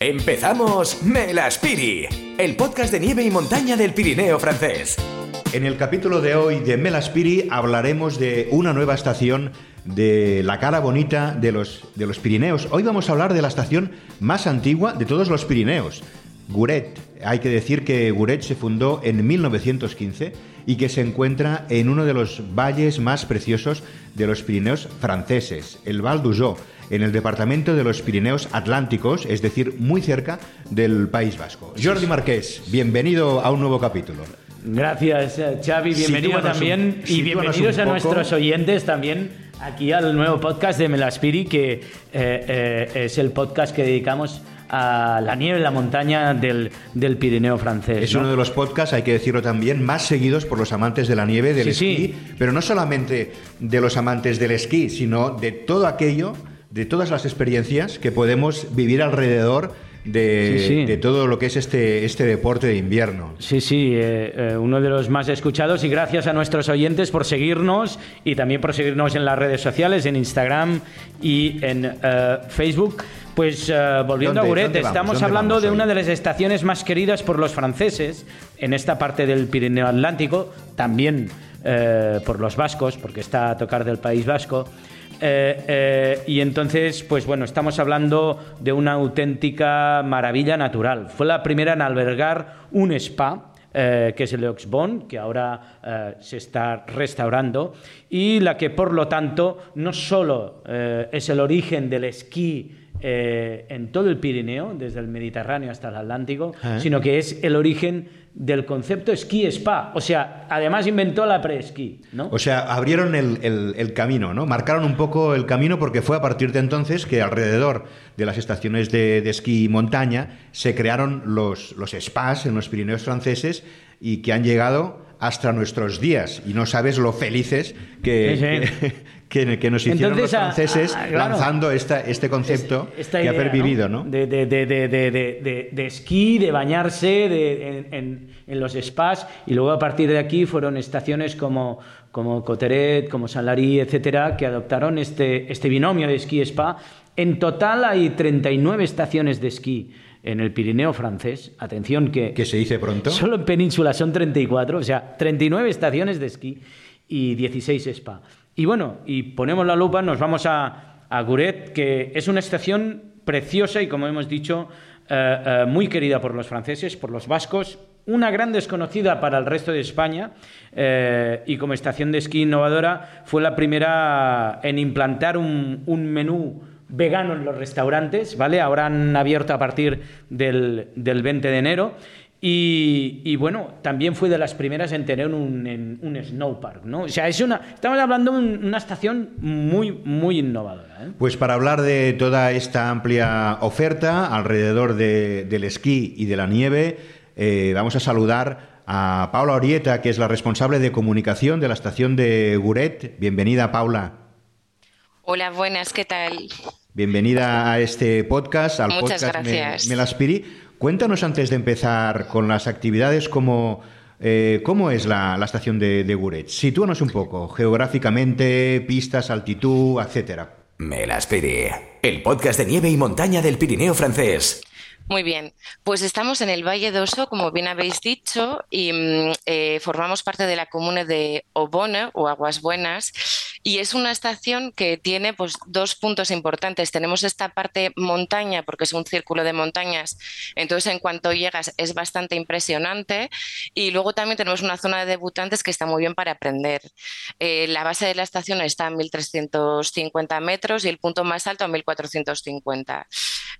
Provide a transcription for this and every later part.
Empezamos Melaspiri, el podcast de nieve y montaña del Pirineo francés. En el capítulo de hoy de Melaspiri hablaremos de una nueva estación de la cara bonita de los, de los Pirineos. Hoy vamos a hablar de la estación más antigua de todos los Pirineos, Guret. Hay que decir que Guret se fundó en 1915 y que se encuentra en uno de los valles más preciosos de los Pirineos franceses, el Val d'Ujó, en el departamento de los Pirineos Atlánticos, es decir, muy cerca del País Vasco. Jordi Marqués, bienvenido a un nuevo capítulo. Gracias, eh, Xavi. Bienvenido también. y bienvenidos a nuestros oyentes también aquí al nuevo podcast de Melaspiri, que eh, eh, es el podcast que dedicamos a la nieve en la montaña del, del Pirineo francés. Es uno de los podcasts, hay que decirlo también, más seguidos por los amantes de la nieve, del esquí, pero no solamente de los amantes del esquí, sino de todo aquello, de todas las experiencias que podemos vivir alrededor de, todo lo que es este, este deporte de invierno. Sí, sí, eh, eh, uno de los más escuchados y gracias a nuestros oyentes por seguirnos y también por seguirnos en las redes sociales, en Instagram y en eh, Facebook. Pues volviendo a Guret, estamos hablando de una de las estaciones más queridas por los franceses en esta parte del Pirineo Atlántico, también por los vascos, porque está a tocar del País Vasco. Eh, eh, y entonces, pues bueno, estamos hablando de una auténtica maravilla natural. Fue la primera en albergar un spa. Eh, que es el Oxbon, que ahora se está restaurando, y la que por lo tanto no solo es el origen del esquí en todo el Pirineo, desde el Mediterráneo hasta el Atlántico, sino que es el origen del concepto esquí-spa. O sea, además inventó la pre-esquí, ¿no? O sea, abrieron el, camino, ¿no? Marcaron un poco el camino porque fue a partir de entonces que alrededor de las estaciones de, esquí y montaña se crearon los, los spas en los Pirineos franceses y que han llegado hasta nuestros días. Y no sabes lo felices que, que, nos hicieron los franceses lanzando esta, este concepto que ha pervivido, ¿no? De, de, de, de, esquí, de bañarse en, en, los spas, y luego a partir de aquí fueron estaciones como, como Coteret, como Salary, etcétera, que adoptaron este, este binomio de esquí-spa. En total hay 39 estaciones de esquí en el Pirineo francés. Atención que... Que se dice pronto. Solo en península son 34, o sea, 39 estaciones de esquí y 16 spa. Y bueno, y ponemos la lupa, nos vamos a, a Guret, que es una estación preciosa y, como hemos dicho, eh, eh, muy querida por los franceses, por los vascos, una gran desconocida para el resto de España eh, y como estación de esquí innovadora fue la primera en implantar un, menú vegano en los restaurantes, ¿vale? Ahora han abierto a partir del 20 de enero y, bueno, también fue de las primeras en tener un, en, un snowpark, ¿no? O sea, es una, estamos hablando de una estación muy, muy innovadora. ¿eh? Pues para hablar de toda esta amplia oferta alrededor del esquí y de la nieve, eh, vamos a saludar a Paula Orieta, que es la responsable de comunicación de la estación de Guret. Bienvenida, Paula. Hola, buenas, ¿qué tal? Bienvenida a este podcast, al Muchas podcast gracias. Melaspiri. Cuéntanos antes de empezar con las actividades cómo, eh, cómo es la, estación de, de Guret. Sitúanos un poco, geográficamente, pistas, altitud, etcétera. Melaspiri, el podcast de nieve y montaña del Pirineo francés. Muy bien, pues estamos en el Valle de Oso, como bien habéis dicho, y mm, eh, formamos parte de la comuna de Obone o Aguas Buenas y es una estación que tiene pues, dos puntos importantes. Tenemos esta parte montaña, porque es un círculo de montañas, entonces en cuanto llegas es bastante impresionante. Y luego también tenemos una zona de debutantes que está muy bien para aprender. Eh, la base de la estación está a 1.350 metros y el punto más alto a 1.450.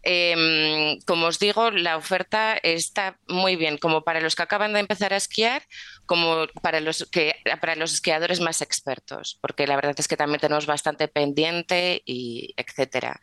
Em, como os digo, la oferta está muy bien, como para los que acaban de empezar a esquiar, como para los, que, para los esquiadores más expertos, porque la verdad es que también tenemos bastante pendiente y etcétera.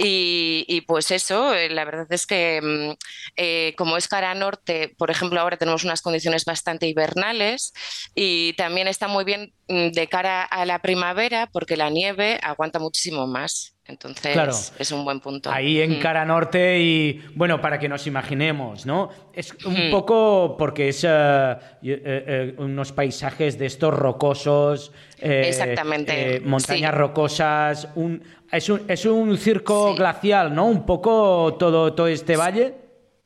Y, pues eso, eh, la verdad es que mm, eh, como es cara norte, por ejemplo, ahora tenemos unas condiciones bastante hibernales y también está muy bien mm, de cara a la primavera porque la nieve aguanta muchísimo más. Entonces Claro. es un buen punto. Ahí en Mm. cara norte y bueno, para que nos imaginemos, ¿no? Es un Hmm. poco porque es eh, unos paisajes de estos rocosos, eh, Exactamente, eh, montañas sí. rocosas, un, es, un, es un circo Sí. glacial, ¿no? Un poco todo, todo este valle.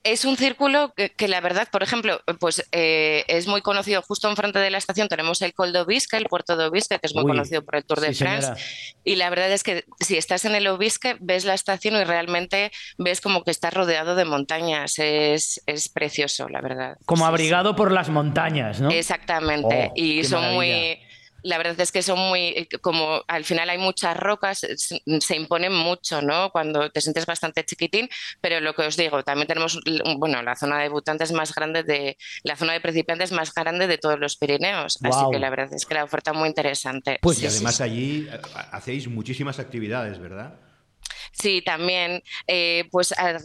Es un círculo que, que la verdad, por ejemplo, pues eh, es muy conocido justo enfrente de la estación. Tenemos el Col d'Obisque, el puerto de Obisque, que es muy Uy, conocido por el Tour de France. señora. Y la verdad es que si estás en el Obisque, ves la estación y realmente ves como que estás rodeado de montañas. Es, es precioso, la verdad. Como Sí, sí. abrigado por las montañas, ¿no? Exactamente. Oh, y son maravilla. muy. La verdad es que son muy, como al final hay muchas rocas, se, imponen mucho, ¿no? Cuando te sientes bastante chiquitín, pero lo que os digo, también tenemos, bueno, la zona de debutantes más grande de, la zona de principiantes más grande de todos los Pirineos. Así que la verdad es que la oferta muy interesante. Pues Y Sí, además sí. allí eh, hacéis muchísimas actividades, ¿verdad? Sí, también, eh, pues a-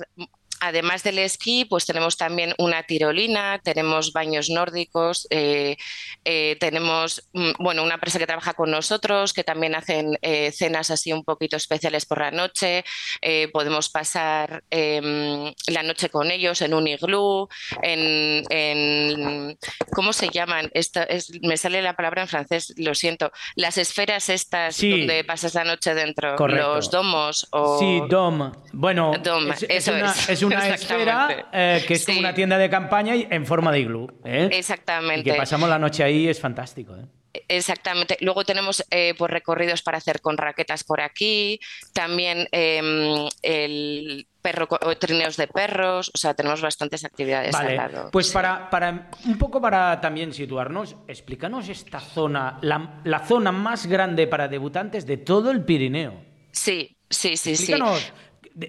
además del esquí, pues tenemos también una tirolina, tenemos baños nórdicos, eh, eh, tenemos, mm, bueno, una empresa que trabaja con nosotros, que también hacen eh, cenas así un poquito especiales por la noche, eh, podemos pasar em, la noche con ellos en un iglú, en, en- ¿cómo se llaman? Esta es, me sale la palabra en francés, lo siento, las esferas estas Sí. donde pasas la noche dentro, Correcto. los domos o... Sí, Dom. Bueno, Dom, es, es eso una, es. es una esfera eh, que es como Sí. una tienda de campaña y- en forma de iglú. ¿eh? Exactamente. Y que pasamos la noche ahí es fantástico. ¿eh? Exactamente. Luego tenemos eh, pues recorridos para hacer con raquetas por aquí, también em, el perro, trineos de perros, o sea, tenemos bastantes actividades al lado. pues Sí. para, para un poco para también situarnos, explícanos esta zona, la, la zona más grande para debutantes de todo el Pirineo. Sí, sí, sí, sí. Explícanos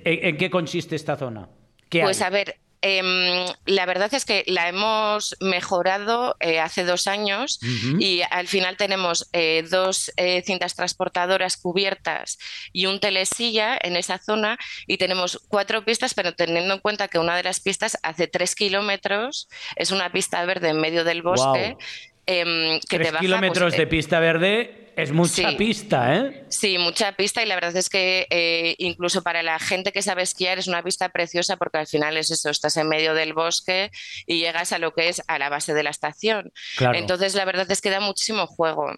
en, en qué consiste esta zona. ¿Qué Pues hay? a ver, em, la verdad es que la hemos mejorado eh, hace dos años y al final tenemos eh, dos eh, cintas transportadoras cubiertas y un telesilla en esa zona y tenemos cuatro pistas, pero teniendo en cuenta que una de las pistas hace tres kilómetros, es una pista verde en medio del bosque. Em, que Tres te baja, kilómetros pues, de eh, pista verde es mucha sí. pista, ¿eh? Sí, mucha pista y la verdad es que eh, incluso para la gente que sabe esquiar es una pista preciosa porque al final es eso, estás en medio del bosque y llegas a lo que es a la base de la estación. Claro. Entonces la verdad es que da muchísimo juego.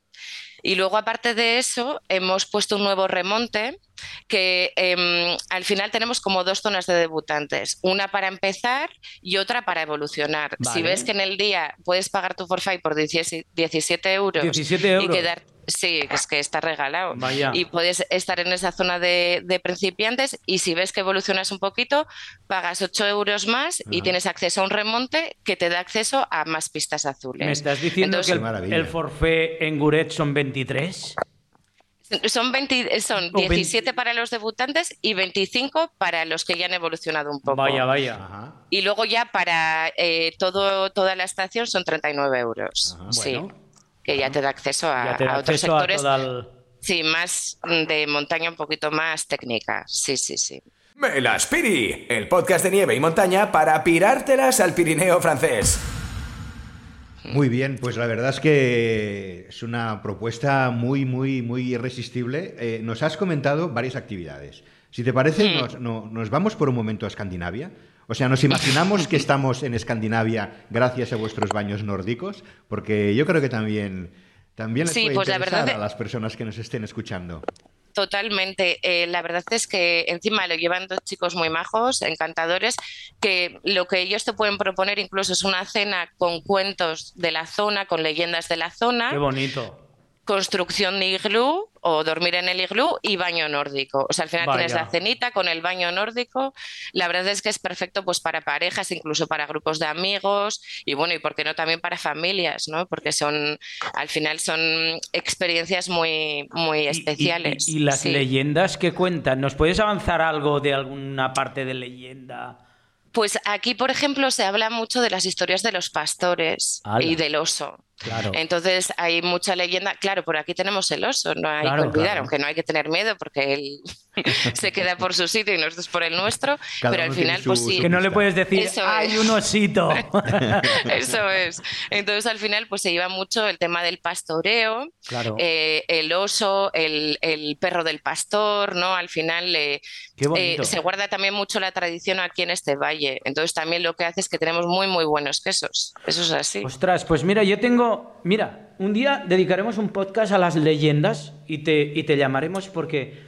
Y luego aparte de eso hemos puesto un nuevo remonte que em, al final tenemos como dos zonas de debutantes, una para empezar y otra para evolucionar. Si ves que en el día puedes pagar tu forfait por 17 17 euros, 17 y euros. Sí, es que está regalado. Vaya. Y puedes estar en esa zona de, de principiantes y si ves que evolucionas un poquito, pagas 8 euros más y Ajá. tienes acceso a un remonte que te da acceso a más pistas azules. ¿Me estás diciendo Entonces, que el, maravilla. el forfait en Guret son 23? Son, 20 son O 20 17 para los debutantes y 25 para los que ya han evolucionado un poco. Vaya, vaya. Ajá. Y luego ya para eh, todo, toda la estación son 39 euros. Ajá. sí, Bueno. Que ya te da acceso a, Ya te da a otros acceso a sectores. toda el... Sí, más de montaña, un poquito más técnica. Sí, sí, sí. Melaspiri, el podcast de nieve y montaña para pirártelas al Pirineo francés. Muy bien, pues la verdad es que es una propuesta muy, muy, muy irresistible. Eh, nos has comentado varias actividades. Si te parece, nos, no- nos vamos por un momento a Escandinavia. O sea, nos imaginamos que estamos en Escandinavia gracias a vuestros baños nórdicos, porque yo creo que también, también les Sí, puede pues la interesar verdad a las personas que nos estén escuchando. Totalmente. Eh, la verdad es que encima lo llevan dos chicos muy majos, encantadores, que lo que ellos te pueden proponer incluso es una cena con cuentos de la zona, con leyendas de la zona, Qué bonito. Construcción de iglú o dormir en el iglú y baño nórdico. O sea, al final Vaya. tienes la cenita con el baño nórdico. La verdad es que es perfecto pues para parejas, incluso para grupos de amigos y bueno, y por qué no también para familias, ¿no? Porque son, al final son experiencias muy, muy Y- y- especiales. Y, y las Sí. leyendas que cuentan, ¿nos puedes avanzar algo de alguna parte de leyenda? Pues aquí, por ejemplo, se habla mucho de las historias de los pastores y del oso. Claro. Entonces hay mucha leyenda. Claro, por aquí tenemos el oso, no hay Claro, que olvidar, claro. aunque no hay que tener miedo porque el, se queda por su sitio y nosotros por el nuestro, Cada pero al final, pues sí. Que no le puedes decir, Eso hay es. un osito. Eso es. Entonces, al final, pues se lleva mucho el tema del pastoreo, Claro. eh, el oso, el, el perro del pastor, ¿no? Al final eh, eh, se guarda también mucho la tradición aquí en este valle. Entonces, también lo que hace es que tenemos muy, muy buenos quesos. Eso es así. Ostras, pues mira, yo tengo. Mira, un día dedicaremos un podcast a las leyendas y te, y te llamaremos porque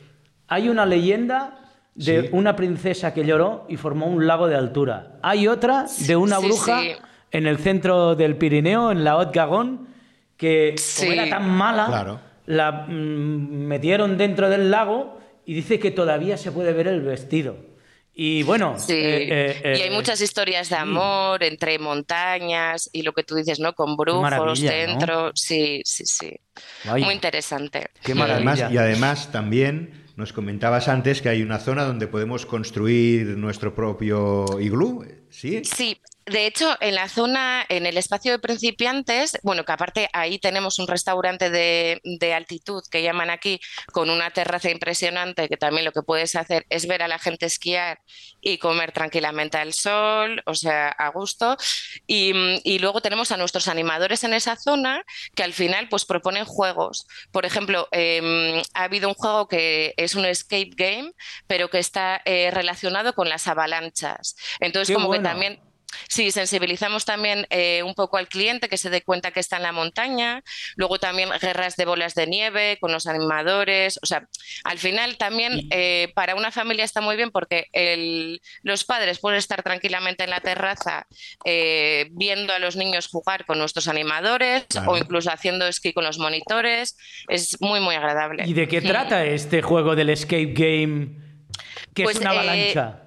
hay una leyenda de Sí. una princesa que lloró y formó un lago de altura. Hay otra de una Sí, bruja sí. en el centro del Pirineo, en la Haute Gagón, que Sí. como era tan mala, Claro. la mm, metieron dentro del lago y dice que todavía se puede ver el vestido. Y bueno, Sí, eh, eh, y hay eh, muchas historias de amor entre montañas y lo que tú dices, ¿no? Con brujos dentro. Sí, sí, sí. Vaya. Muy interesante. Qué Y además, maravilla. y además también nos comentabas antes que hay una zona donde podemos construir nuestro propio iglú, ¿sí? Sí, de hecho, en la zona, en el espacio de principiantes, bueno, que aparte ahí tenemos un restaurante de, de altitud que llaman aquí, con una terraza impresionante, que también lo que puedes hacer es ver a la gente esquiar y comer tranquilamente al sol, o sea, a gusto. Y, y luego tenemos a nuestros animadores en esa zona que al final pues proponen juegos. Por ejemplo, em, ha habido un juego que es un escape game, pero que está eh, relacionado con las avalanchas. Entonces, Qué como bueno. que también Sí, sensibilizamos también eh, un poco al cliente que se dé cuenta que está en la montaña. Luego también guerras de bolas de nieve con los animadores. O sea, al final también Y- eh, para una familia está muy bien porque el- los padres pueden estar tranquilamente en la terraza eh, viendo a los niños jugar con nuestros animadores Claro. o incluso haciendo esquí con los monitores. Es muy, muy agradable. ¿Y de qué trata este juego del escape game? Que Pues, es una eh, avalancha.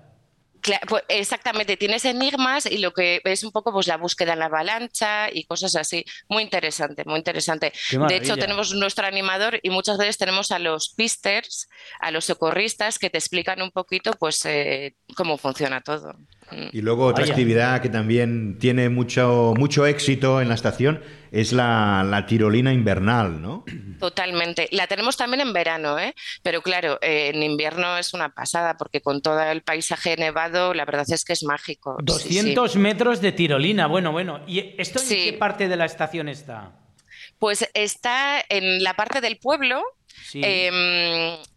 Pues, exactamente, tienes enigmas y lo que es un poco pues la búsqueda en la avalancha y cosas así. Muy interesante, muy interesante. De hecho, tenemos nuestro animador y muchas veces tenemos a los pisters, a los socorristas que te explican un poquito pues eh, cómo funciona todo. Mm. Y luego otra Vaya. actividad que también tiene mucho, mucho éxito en la estación es la, la tirolina invernal, ¿no? Totalmente. La tenemos también en verano, ¿eh? Pero claro, eh, en invierno es una pasada porque con todo el paisaje nevado, la verdad es que es mágico. Sí, sí. 200 metros de tirolina. Bueno, bueno. ¿Y esto en Sí. qué parte de la estación está? Pues está en la parte del pueblo. Sí. Em,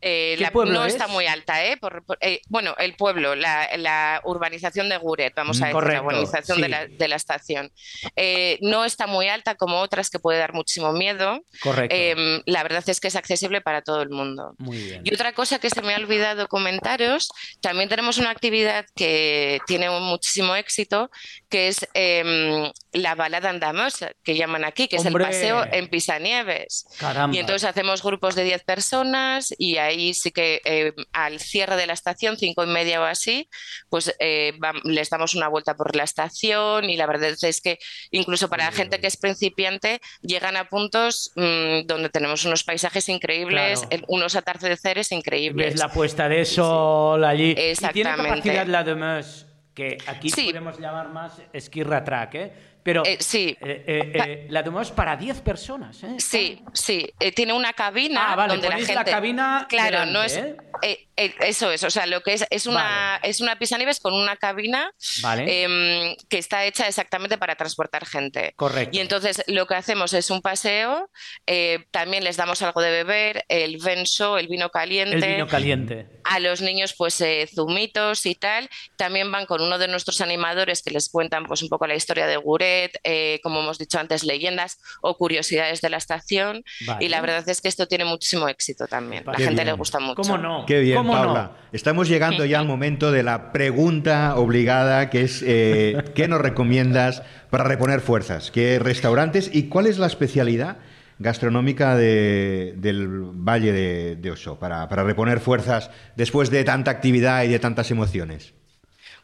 eh, ¿Qué la- pueblo no es? está muy alta, ¿eh? Por- por- eh, bueno, el pueblo, la, la urbanización de Guret, vamos a decir, Correcto, la urbanización de, la, de la estación. Eh, no está muy alta como otras que puede dar muchísimo miedo. Correcto. Em, la verdad es que es accesible para todo el mundo. Muy bien. Y otra cosa que se me ha olvidado comentaros, también tenemos una actividad que tiene muchísimo éxito, que es em, la balada andamosa, que llaman aquí, que es el paseo en Pisanieves. Caramba. Y entonces hacemos grupos de 10 personas y ahí sí que eh, al cierre de la estación, cinco y media o así, pues eh, les damos una vuelta por la estación y la verdad es que incluso para la gente que es principiante llegan a puntos mm, donde tenemos unos paisajes increíbles, Claro. unos atardeceres increíbles. Ves la puesta de sol allí. Y tiene Exactamente. capacidad la de Meuse, que aquí Sí. podemos llamar más esquí ratrack, ¿eh? Pero Eh, sí. eh, eh, la Meuse para 10 personas, ¿eh? Sí, sí, tiene una cabina Ah, vale, donde la gente... la cabina Claro, no es... eso es, o sea, lo que es es una, es una pisanieves con una cabina Vale. em, que está hecha exactamente para transportar gente. Correcto. Y entonces lo que hacemos es un paseo, también les damos algo de beber, el venso, el vino caliente. El vino caliente. A los niños, pues zumitos y tal. También van con uno de nuestros animadores que les cuentan pues un poco la historia de Eh, como hemos dicho antes, leyendas o curiosidades de la estación. Vale. Y la verdad es que esto tiene muchísimo éxito también. La Qué gente bien. le gusta mucho. ¿Cómo no? Qué bien, ¿Cómo no? Paula. Estamos llegando ya al momento de la pregunta obligada, que es eh, ¿qué nos recomiendas para reponer fuerzas? ¿Qué restaurantes y cuál es la especialidad gastronómica de- del Valle de, de Oso para, para reponer fuerzas después de tanta actividad y de tantas emociones?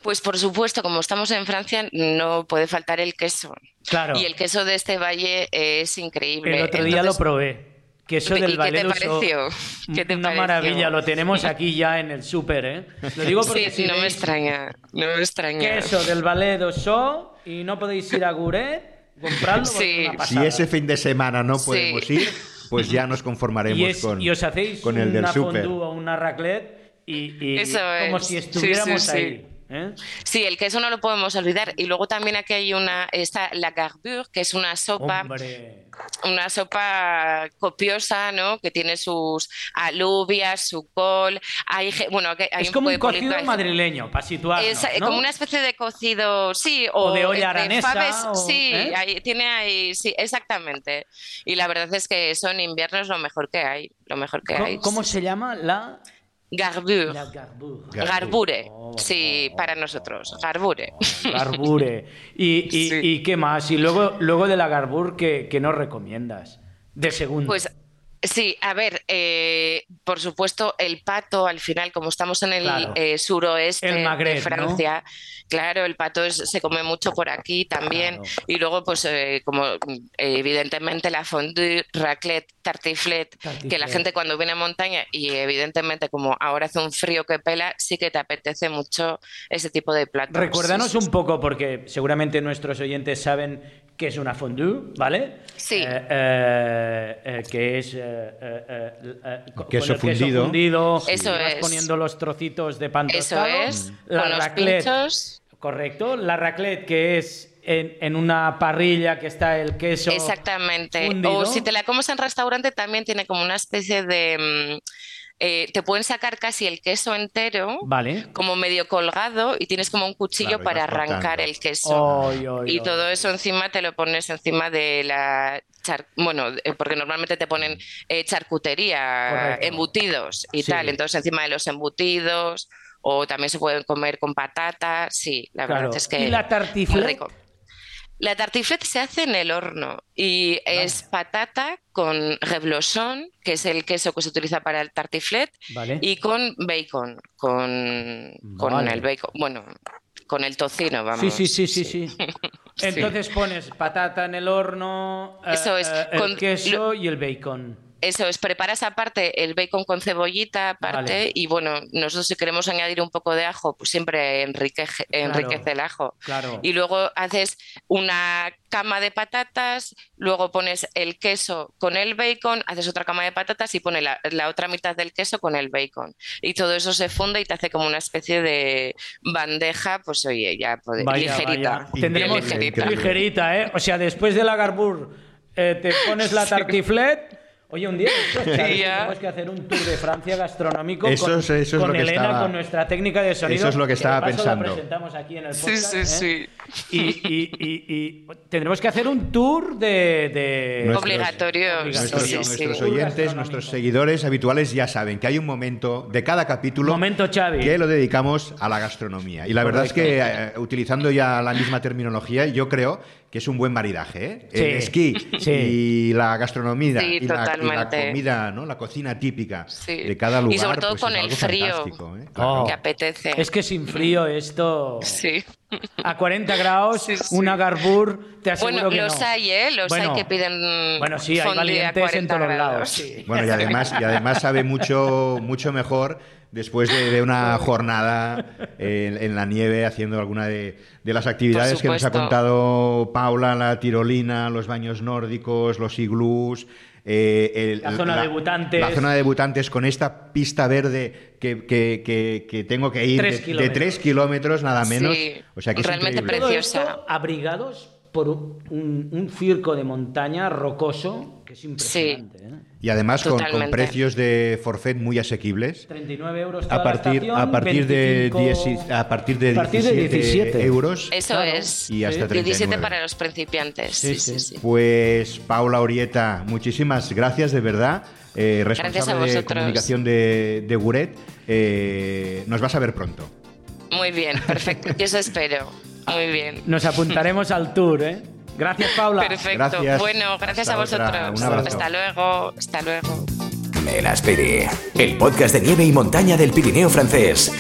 Pues por supuesto, como estamos en Francia, no puede faltar el queso. Claro. Y el queso de este valle es increíble. El otro día lo probé. Queso ¿Y del qué te pareció? ¿Qué te Una pareció? maravilla, lo tenemos aquí ya en el súper, ¿eh? Lo digo porque Sí, si no me extraña, no me extraña. queso del Valle d'Ossó y no podéis ir a Guret, compradlo porque Sí. una Si ese fin de semana no Sí. podemos ir, pues ya nos conformaremos y, es- con, y os hacéis con el del una fondue o una raclette y, y Eso como si Sí, sí, estuviéramos sí. ahí. ¿Eh? Sí, el queso no lo podemos olvidar. Y luego también aquí hay una, está la garbure, que es una sopa, Hombre. una sopa copiosa, ¿no? Que tiene sus alubias, su col. Hay, bueno, que hay Es un como un polito, cocido hay- madrileño, para situarnos, Es eh, ¿no? como una especie de cocido, sí, o, O de olla aranesa, faves, o- sí, ¿eh? ahí- tiene ahí, sí, exactamente. Y la verdad es que eso en invierno es lo mejor que hay, lo mejor que hay. ¿Cómo, cómo se llama la, Garbure. la garbure? Garbure, Oh, sí, para nosotros, garbure. Garbure. ¿Y, y, Sí. y qué más? Y luego, luego de la garbure, ¿qué, qué nos recomiendas? De segundo. Pues sí, a ver, eh, por supuesto, el pato, al final, como estamos en el Claro. eh, suroeste El Magreb, de Francia, claro, el pato es- se come mucho por aquí también. Claro. Y luego, pues, eh, como evidentemente la fondue, raclette, tartiflette, que la gente cuando viene a montaña y evidentemente como ahora hace un frío que pela, sí que te apetece mucho ese tipo de platos. Recuérdanos Sí, sí, un poco, porque seguramente nuestros oyentes saben qué es una fondue, ¿vale? Sí. Eh, eh, eh, que es eh, eh, eh, eh, con Queso el fundido. fundido, Eso vas es. poniendo los trocitos de pan Eso tostado. es, La con raclette, correcto. La raclette, que es en, en una parrilla que está el queso Exactamente. fundido. O si te la comes en restaurante, también tiene como una especie de... mm, eh, te pueden sacar casi el queso entero, Vale. como medio colgado, y tienes como un cuchillo Claro, para cortando. arrancar el queso. Oy, oy, Y oy. todo eso encima te lo pones encima de la... char- Bueno, eh, porque normalmente te ponen eh, charcutería, Correcto. embutidos y Sí. tal. Entonces encima de los embutidos, o también se pueden comer con patata. Sí, la Claro. verdad es que... ¿Y la muy tartiflette? rico. La tartiflette se hace en el horno y es patata con reblochon, que es el queso que se utiliza para el tartiflette, Vale. y con bacon, con, con Vale. el bacon, bueno, con el tocino, vamos. Sí, sí, sí, sí, sí. Entonces pones patata en el horno, eh, Eso es, eh, el con- queso y el bacon. Eso es, preparas aparte el bacon con cebollita aparte Vale. y bueno, nosotros si queremos añadir un poco de ajo, pues siempre enriquece, enriquece el ajo. Claro. Y luego haces una cama de patatas, luego pones el queso con el bacon, haces otra cama de patatas y pones la, la otra mitad del queso con el bacon. Y todo eso se funde y te hace como una especie de bandeja, pues oye, ya pode- Vaya, ligerita. vaya. Tendremos ligerita. ligerita, ¿eh? O sea, después de la garbur eh, te pones la tartiflette. Oye, un día tenemos que hacer un tour de Francia gastronómico Eso con, es- eso es con lo que Elena, estaba- con nuestra técnica de sonido. Eso es lo que estaba pensando. Presentamos aquí en el Sí, podcast. sí, ¿eh? sí. Y, y- y- y tendremos que hacer un tour de... de- Nuestros- Obligatorio, Nuestros, sí, sí, sí. oyentes, nuestros seguidores habituales ya saben que hay un momento de cada capítulo Momento, Xavi. que lo dedicamos a la gastronomía. Y la verdad es que, eh, utilizando ya la misma terminología, yo creo que es un buen maridaje. ¿eh? Sí, El esquí sí. y la gastronomía Sí, y, la, y la totalmente. comida, ¿no? la cocina típica Sí. de cada lugar. Y sobre todo pues con el frío. ¿eh? Oh. Que apetece. Es que sin frío esto... Sí. A 40 grados, Sí, sí. una garbur, te aseguro Bueno, que los no. hay, ¿eh? Los Bueno, hay que piden Bueno, sí, hay valientes en 40 todos lados. grados. sí. Bueno, y además, y además sabe mucho, mucho mejor después de, de una jornada en, en la nieve haciendo alguna de, de las actividades que nos ha contado Paula, la tirolina, los baños nórdicos, los iglús. Eh, el- La zona de debutantes. La zona de debutantes con esta pista verde que, que- que- que tengo que ir Tres de- tres kilómetros nada menos. Sí, o sea que es realmente increíble. Todo preciosa. esto abrigados por un, un- circo de montaña rocoso que es impresionante. ¿eh? Y además con, con precios de forfait muy asequibles. 39 euros toda A partir, la estación, a partir de 25 dieci- a partir de a partir de 17, 17. euros. Eso Claro. es. Y hasta 17 39. para los principiantes. Sí, Sí, sí, sí. sí. Pues Paula Orieta, muchísimas gracias de verdad. Eh, Gracias a responsable de comunicación de, de Guret. Eh, nos vas a ver pronto. Muy bien, perfecto. Yo eso espero. Muy bien. Nos apuntaremos al tour, ¿eh? Gracias, Paula. Perfecto. Gracias. Bueno, gracias Hasta a otra. vosotros. Un abrazo. Hasta luego. Hasta luego. Melaspiri, el podcast de nieve y montaña del Pirineo francés.